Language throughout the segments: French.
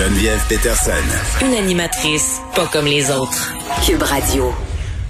Geneviève Peterson. Une animatrice pas comme les autres. Cube Radio.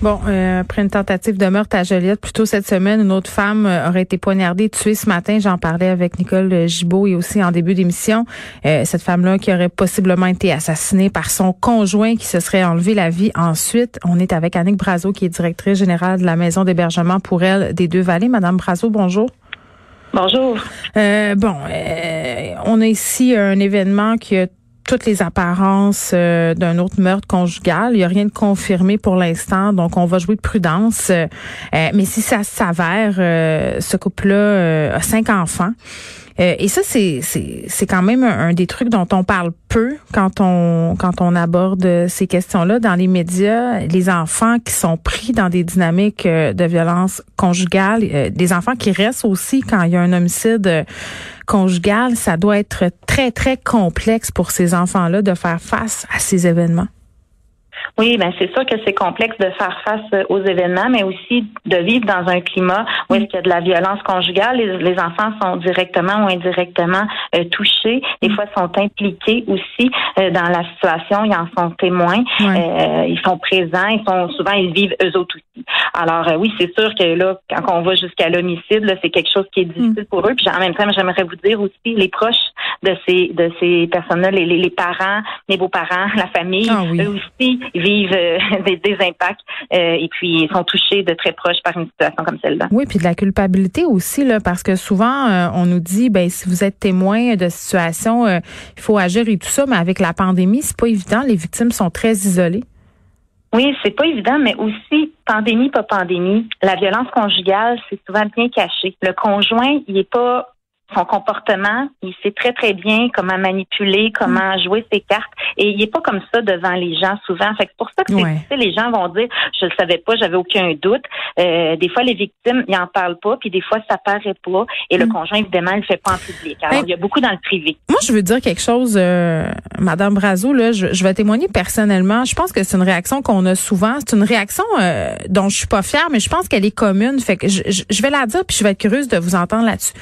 Bon, euh, après une tentative de meurtre à Joliette, plus tôt cette semaine, une autre femme euh, aurait été poignardée, tuée ce matin. J'en parlais avec Nicole Gibault et aussi en début d'émission. Euh, cette femme-là qui aurait possiblement été assassinée par son conjoint qui se serait enlevé la vie ensuite. On est avec Annick Brazo, qui est directrice générale de la maison d'hébergement pour elle des Deux-Vallées. Madame Brazo, bonjour. Bonjour. bon, on a ici un événement qui a toutes les apparences euh, d'un autre meurtre conjugal. Il n'y a rien de confirmé pour l'instant, donc on va jouer de prudence. Euh, mais si ça s'avère, euh, ce couple-là a cinq enfants. Euh, et ça, c'est, c'est, quand même un, des trucs dont on parle peu quand on, quand on aborde ces questions-là dans les médias. Les enfants qui sont pris dans des dynamiques euh, de violence conjugale, euh, des enfants qui restent aussi quand il y a un homicide conjugal, ça doit être très, très complexe pour ces enfants-là de faire face à ces événements. Oui, ben c'est sûr que c'est complexe de faire face euh, aux événements, mais aussi de vivre dans un climat où est-ce qu'il y a de la violence conjugale. Les, enfants sont directement ou indirectement euh, touchés. Des fois, sont impliqués aussi euh, dans la situation. Ils en sont témoins. ils sont présents. Ils sont souvent ils vivent eux autres aussi. Alors oui, c'est sûr que là, quand on va jusqu'à l'homicide, c'est quelque chose qui est difficile mm. pour eux. Puis en même temps, j'aimerais vous dire aussi les proches de ces de ces personnes-là, les, les, parents, les beaux-parents, la famille, ah eux aussi vivent euh, des, des, impacts euh, et puis sont touchés de très proche par une situation comme celle-là. Oui, puis de la culpabilité aussi là, parce que souvent euh, on nous dit, ben si vous êtes témoin de situation, il faut agir et tout ça, mais avec la pandémie, c'est pas évident. Les victimes sont très isolées. Oui, c'est pas évident, mais aussi pandémie, pas pandémie, la violence conjugale, c'est souvent bien caché. Le conjoint, il est pas son comportement, il sait très très bien comment manipuler, comment mm. jouer ses cartes, et il est pas comme ça devant les gens souvent. Fait c'est pour ça que les gens vont dire, je le savais pas, j'avais aucun doute. Euh, des fois les victimes, ils en parlent pas, puis des fois ça paraît pas, et le mm. conjoint évidemment, il le fait pas en public. Alors il y a beaucoup dans le privé. Moi, je veux dire quelque chose, euh, Madame Brazo, là, je, vais témoigner personnellement. Je pense que c'est une réaction qu'on a souvent. C'est une réaction euh, dont je suis pas fière, mais je pense qu'elle est commune. Fait que je, je vais la dire, puis je vais être curieuse de vous entendre là-dessus.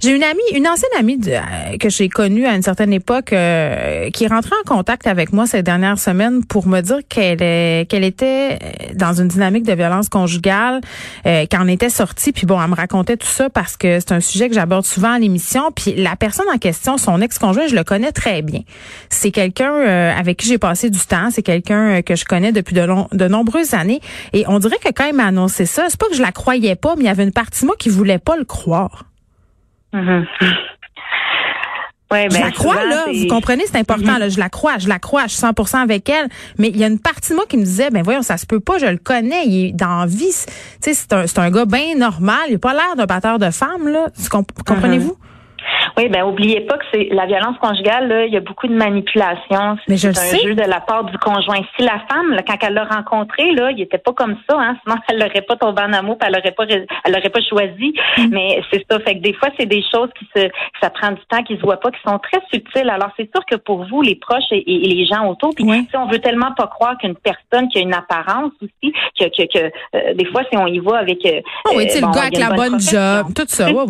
J'ai une amie, une ancienne amie euh, que j'ai connue à une certaine époque, euh, qui est en contact avec moi ces dernières semaines pour me dire qu'elle était euh, dans une dynamique de violence conjugale, euh, qu'elle en était sortie. Puis bon, elle me racontait tout ça parce que c'est un sujet que j'aborde souvent à l'émission. Puis la personne en question, son ex-conjoint, je le connais très bien. C'est quelqu'un avec qui j'ai passé du temps. C'est quelqu'un que je connais depuis de, nombreuses années. Et on dirait que quand il m'a annoncé ça, c'est pas que je la croyais pas, mais il y avait une partie de moi qui voulait pas le croire. Mm-hmm. je ben, la crois, là. Vous comprenez, c'est important, mm-hmm. là. Je la crois, je la crois, je suis 100% avec elle. Mais il y a une partie de moi qui me disait, ben voyons, ça se peut pas, je le connais, il est dans vie. Tu sais, c'est un, c'est un gars bien normal. Il a pas l'air d'un batteur de femmes, là. Comprenez-vous? Mm-hmm. Oui, ben oubliez pas que c'est la violence conjugale, là, il y a beaucoup de manipulation. C'est un jeu de la part du conjoint. Si la femme, là, quand elle l'a rencontré, là, il était pas comme ça, hein, sinon elle l'aurait pas tombé en amour, elle l'aurait pas elle l'aurait pas choisi. Mm. Mais c'est ça. Fait que des fois, c'est des choses qui se ça prend du temps, qui se voient pas, qui sont très subtiles. Alors c'est sûr que pour vous, les proches et, les gens autour, puis si on veut tellement pas croire qu'une personne qui a une apparence aussi, que, que, que euh, des fois, si on y va avec euh, oh oui, euh, le gars avec la bonne job, tout ça, ouais,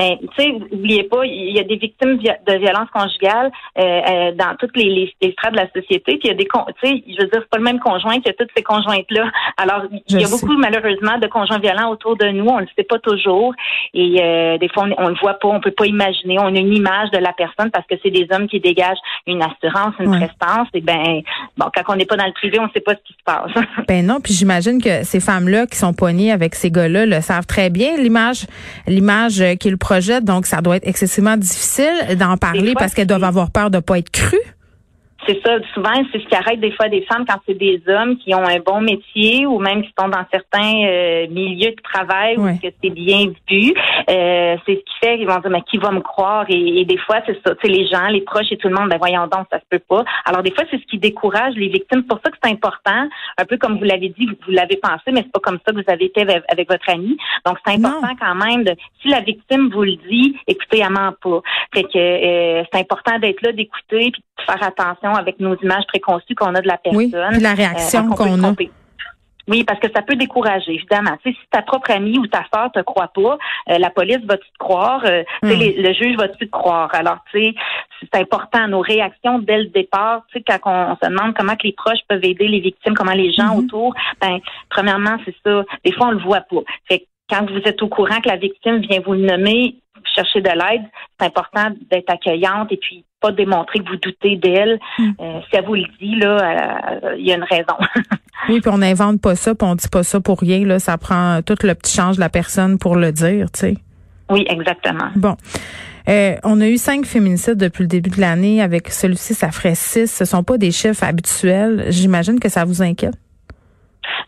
mais tu sais, n'oubliez pas, il y a des victimes de violences conjugales euh, euh, dans toutes les, les, strates de la société. Puis il y a des, tu sais, je veux dire, c'est pas le même conjoint que toutes ces conjointes-là. Alors, il y a beaucoup malheureusement de conjoints violents autour de nous. On ne le sait pas toujours, et euh, des fois on, ne le voit pas, on peut pas imaginer. On a une image de la personne parce que c'est des hommes qui dégagent une assurance, une prestance. Et ben, bon, quand on n'est pas dans le privé, on ne sait pas ce qui se passe. ben non. Puis j'imagine que ces femmes-là qui sont poignées avec ces gars-là le savent très bien. L'image, l'image donc ça doit être excessivement difficile d'en parler parce qu'elles doivent avoir peur de pas être crues. C'est ça, souvent, c'est ce qui arrête des fois des femmes quand c'est des hommes qui ont un bon métier ou même qui sont dans certains euh, milieux de travail où que c'est bien vu. Euh, c'est ce qui fait qu'ils vont dire, mais qui va me croire? Et, des fois, c'est ça, tu les gens, les proches et tout le monde, ben voyons donc, ça se peut pas. Alors des fois, c'est ce qui décourage les victimes. C'est pour ça que c'est important, un peu comme vous l'avez dit, vous, l'avez pensé, mais c'est pas comme ça que vous avez été avec, votre ami. Donc c'est important quand même de, si la victime vous le dit, écoutez, elle ment pas. Fait que euh, c'est important d'être là, d'écouter puis faire attention avec nos images préconçues qu'on a de la personne. Oui, la réaction euh, qu'on a. Oui, parce que ça peut décourager, évidemment. si ta propre amie ou ta soeur te croit pas, euh, la police va-tu te croire, euh, hmm. le juge va-tu te croire? Alors, tu sais, c'est important, nos réactions dès le départ, tu sais, quand on, se demande comment que les proches peuvent aider les victimes, comment les gens hmm. autour, ben, premièrement, c'est ça. Des fois, on le voit pas. Fait quand vous êtes au courant que la victime vient vous le nommer, chercher de l'aide, c'est important d'être accueillante et puis pas démontrer que vous doutez d'elle. Hmm. Euh, si elle vous le dit, là, euh, il y a une raison. oui, puis on n'invente pas ça, puis on dit pas ça pour rien. Là, ça prend tout le petit change de la personne pour le dire, tu sais. Oui, exactement. Bon. Euh, on a eu cinq féminicides depuis le début de l'année. Avec celui-ci, ça ferait six. Ce sont pas des chiffres habituels. J'imagine que ça vous inquiète.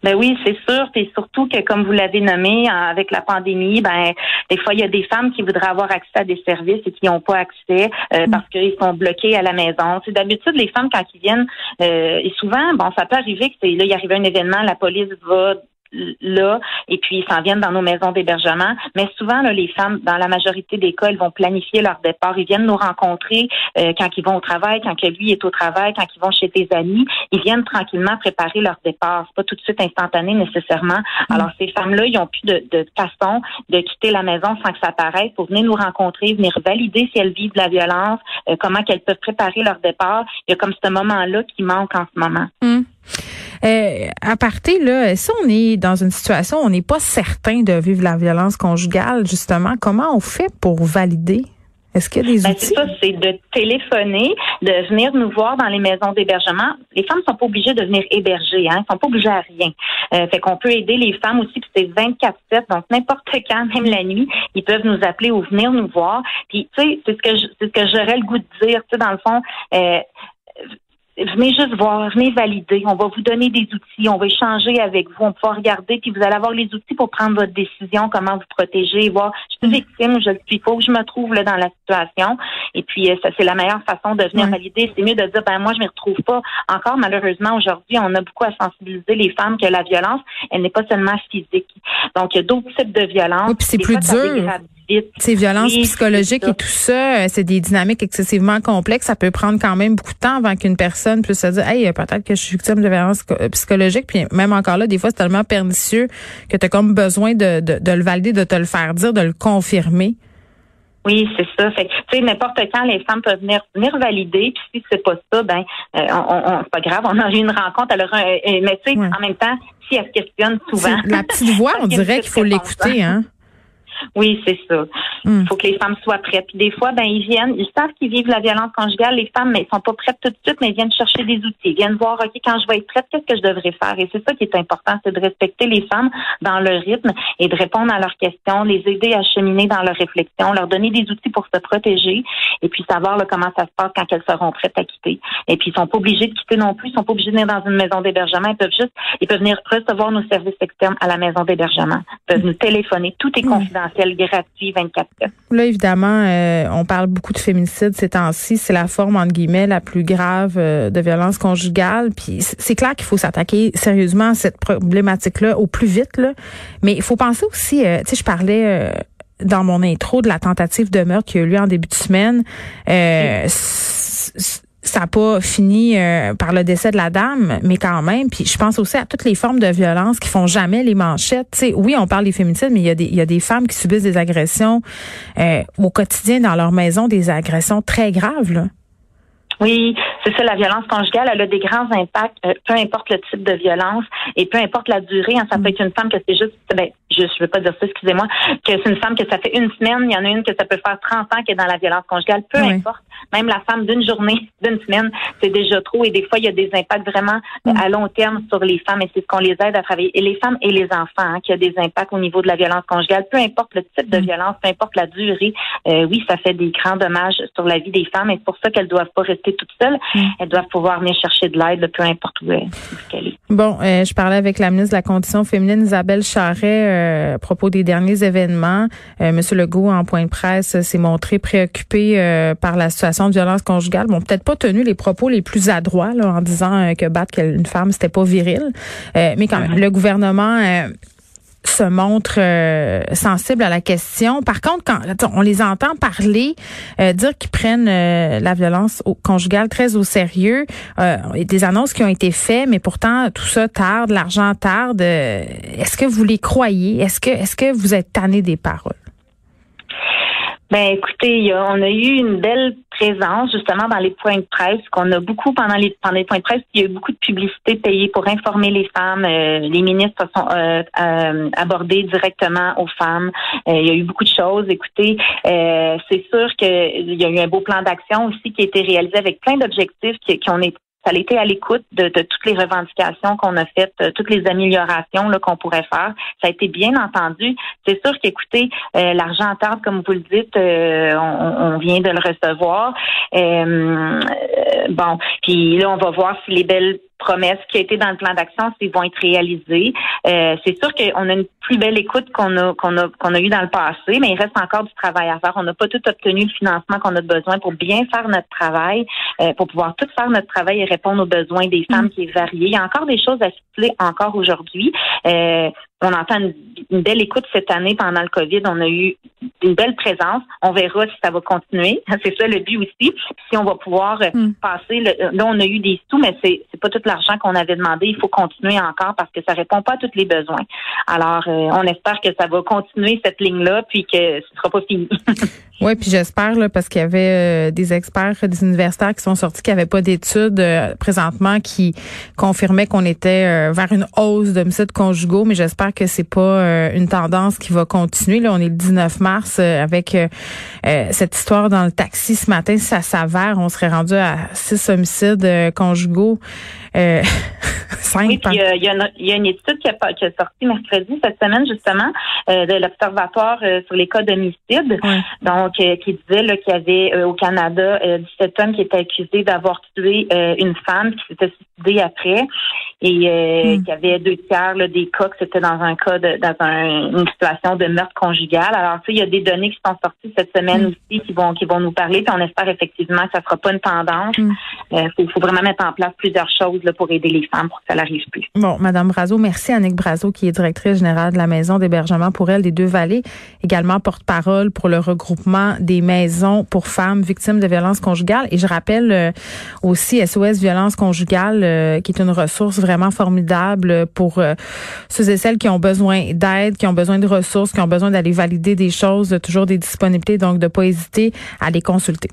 Ben oui, c'est sûr. Et surtout que, comme vous l'avez nommé, avec la pandémie, ben des fois, il y a des femmes qui voudraient avoir accès à des services et qui n'ont pas accès euh, mm. parce qu'ils sont bloqués à la maison. C'est d'habitude les femmes quand ils viennent, euh, et souvent, bon, ça peut arriver que là, il arrive un événement, la police va là et puis ils s'en viennent dans nos maisons d'hébergement. Mais souvent, là, les femmes, dans la majorité des cas, elles vont planifier leur départ. Ils viennent nous rencontrer euh, quand ils vont au travail, quand que lui est au travail, quand ils vont chez tes amis. Ils viennent tranquillement préparer leur départ. C'est pas tout de suite instantané nécessairement. Mm. Alors ces femmes-là, ils ont plus de, de, façon de quitter la maison sans que ça paraisse pour venir nous rencontrer, venir valider si elles vivent de la violence, euh, comment qu'elles peuvent préparer leur départ. Il y a comme ce moment-là qui manque en ce moment. Mm. Euh, à partir là, si on est dans une situation où on n'est pas certain de vivre la violence conjugale, justement, comment on fait pour valider? Est-ce qu'il y a des ben, outils? C'est ça, c'est de téléphoner, de venir nous voir dans les maisons d'hébergement. Les femmes sont pas obligées de venir héberger, hein, elles sont pas obligées à rien. Euh, fait qu'on peut aider les femmes aussi, puis c'est 24/7, donc n'importe quand, même la nuit, ils peuvent nous appeler ou venir nous voir. Puis tu sais, c'est ce que c'est ce que j'aurais le goût de dire, tu sais, dans le fond. Euh, venez juste voir, venez valider. On va vous donner des outils, on va échanger avec vous, on va regarder, puis vous allez avoir les outils pour prendre votre décision, comment vous protéger, voir, je suis victime, je le suis pas, où je me trouve là dans la situation. Et puis, euh, ça, c'est la meilleure façon de venir valider. C'est mieux de dire, ben moi, je me retrouve pas. Encore, malheureusement, aujourd'hui, on a beaucoup à sensibiliser les femmes que la violence, elle n'est pas seulement physique. Donc, il y a d'autres types de violences. Oui, puis c'est plus dur. Ces violences psychologiques et tout ça, euh, c'est des dynamiques excessivement complexes. Ça peut prendre quand même beaucoup de temps avant qu'une personne puisse se dire, hey, peut-être que je suis victime de violence euh, psychologique. Puis même encore là, des fois, c'est tellement pernicieux que tu as comme besoin de, de, le valider, de te le faire dire, de le confirmer. Oui, c'est ça. Fait tu sais, n'importe quand, les femmes peuvent venir, venir valider. Puis si c'est pas ça, ben, euh, on, c'est pas grave. On a eu une rencontre. Alors, mais tu sais, en même temps, si elle se questionne souvent. La petite voix, on dirait qu'il faut l'écouter, hein. Oui, c'est ça. Il hmm. faut que les femmes soient prêtes. Puis des fois, ben ils viennent, ils savent qu'ils vivent la violence conjugale. Les femmes, mais ils sont pas prêtes tout de suite, mais ils viennent chercher des outils. Ils viennent voir, ok, quand je vais être prête, qu'est-ce que je devrais faire? Et c'est ça qui est important, c'est de respecter les femmes dans leur rythme et de répondre à leurs questions, les aider à cheminer dans leur réflexion, leur donner des outils pour se protéger et puis savoir comment ça se passe quand elles seront prêtes à quitter. Et puis ils sont pas obligés de quitter non plus, ils sont pas obligés de venir dans une maison d'hébergement. Ils peuvent juste, ils peuvent venir recevoir nos services externes à la maison d'hébergement. Ils peuvent nous téléphoner, tout est confidentiel gratuit 24 Là, évidemment, euh, on parle beaucoup de féminicide ces temps-ci. C'est la forme, entre guillemets, la plus grave euh, de violence conjugale. Puis c'est clair qu'il faut s'attaquer sérieusement à cette problématique-là au plus vite. Là. Mais il faut penser aussi, euh, tu sais, je parlais dans mon intro de la tentative de meurtre qui a eu lieu en début de semaine ça n'a pas fini euh, par le décès de la dame, mais quand même. Puis je pense aussi à toutes les formes de violence qui font jamais les manchettes. sais, oui, on parle des féminicides, mais il y, a des, il y a des femmes qui subissent des agressions euh, au quotidien dans leur maison, des agressions très graves. Là. Oui, c'est ça, la violence conjugale, elle a des grands impacts, euh, peu importe le type de violence et peu importe la durée. Hein, ça peut mm. être une femme que c'est juste, ben, je ne veux pas dire ça, excusez-moi, que c'est une femme que ça fait une semaine, il y en a une que ça peut faire 30 ans qui est dans la violence conjugale, peu importe. Même la femme d'une journée, d'une semaine, c'est déjà trop et des fois, il y a des impacts vraiment mm. à long terme sur les femmes et c'est ce qu'on les aide à travailler. Et les femmes et les enfants, hein, qui a des impacts au niveau de la violence conjugale, peu importe le type de mm. violence, peu importe la durée, euh, oui, ça fait des grands dommages sur la vie des femmes et c'est pour ça qu'elles doivent pas rester toutes seules. Mm. Elles doivent pouvoir venir chercher de l'aide, peu importe où elle est. Bon, euh, je parlais avec la ministre de la Condition féminine, Isabelle Charret, euh, à propos des derniers événements. Euh, Monsieur Legault, en point de presse, s'est montré préoccupé par la situation de violence conjugale. Bon, peut-être pas tenu les propos les plus adroits là, en disant que battre une femme, c'était pas viril. mais quand même, le gouvernement se montrent euh, sensibles à la question. Par contre, quand on les entend parler, euh, dire qu'ils prennent euh, la violence conjugale très au sérieux, des annonces qui ont été faites, mais pourtant tout ça tarde, l'argent tarde. est-ce que vous les croyez? Est-ce que est-ce que vous êtes tanné des paroles? Ben écoutez, on a eu une belle présence justement dans les points de presse qu'on a beaucoup pendant les pendant les points de presse. Il y a eu beaucoup de publicité payée pour informer les femmes. Euh, les ministres sont euh, euh, abordés directement aux femmes. il y a eu beaucoup de choses. Écoutez, c'est sûr qu'il y a eu un beau plan d'action aussi qui a été réalisé avec plein d'objectifs qui, qui ont été ça a été à l'écoute de, toutes les revendications qu'on a faites, euh, toutes les améliorations qu'on pourrait faire. Ça a été bien entendu. C'est sûr qu'écoutez, euh, l'argent tarde, comme vous le dites, euh, on, vient de le recevoir. bon, puis là, on va voir si les belles promesses qui a été dans le plan d'action s'ils vont être réalisées. Euh, c'est sûr qu'on a une plus belle écoute qu'on a qu'on a qu'on a eu dans le passé, mais il reste encore du travail à faire. On n'a pas tout obtenu le financement qu'on a besoin pour bien faire notre travail, euh, pour pouvoir tout faire notre travail et répondre aux besoins des femmes mm. qui est varié. Il y a encore des choses à stipuler encore aujourd'hui. Euh, on entend une, belle écoute cette année pendant le COVID. On a eu une belle présence. On verra si ça va continuer. C'est ça le but aussi. Si on va pouvoir euh, hmm. passer. là, on a eu des sous, mais c'est c'est pas tout l'argent qu'on avait demandé. Il faut continuer encore parce que ça répond pas à tous les besoins. Alors, euh, on espère que ça va continuer cette ligne-là, puis que ce sera pas fini. oui, puis j'espère là parce qu'il y avait euh, des experts, des universitaires qui sont sortis qui n'avaient pas d'études présentement qui confirmaient qu'on était vers une hausse d'homicides conjugaux, mais j'espère que c'est pas euh, une tendance qui va continuer. Là, on est le 19 mars euh, avec euh, cette histoire dans le taxi ce matin. Si ça s'avère, on serait rendu à six homicides conjugaux. oui, puis il y, a une étude qui a, qui a, sorti mercredi cette semaine justement de l'Observatoire sur les cas d'homicide, donc qui disait qu'il y avait au Canada 17 hommes qui étaient accusés d'avoir tué une femme qui s'était suicidée après et euh, hmm. qu'il y avait deux tiers des cas que c'était dans un cas de dans une situation de meurtre conjugal. Alors, tu sais, il y a des données qui sont sorties cette semaine hmm. aussi qui vont qui vont nous parler, puis on espère effectivement que ça sera pas une tendance. Il hmm. euh, faut, vraiment mettre en place plusieurs choses pour aider les femmes pour que ça n'arrive plus. Bon, Madame Brazo, merci Annick Brazo, qui est directrice générale de la maison d'hébergement pour elle des Deux-Vallées, également porte-parole pour le regroupement des maisons pour femmes victimes de violences conjugales. Et je rappelle euh, aussi SOS Violence conjugale, qui est une ressource vraiment vraiment formidable pour euh, ceux et celles qui ont besoin d'aide, qui ont besoin de ressources, qui ont besoin d'aller valider des choses, toujours des disponibilités, donc de pas hésiter à les consulter.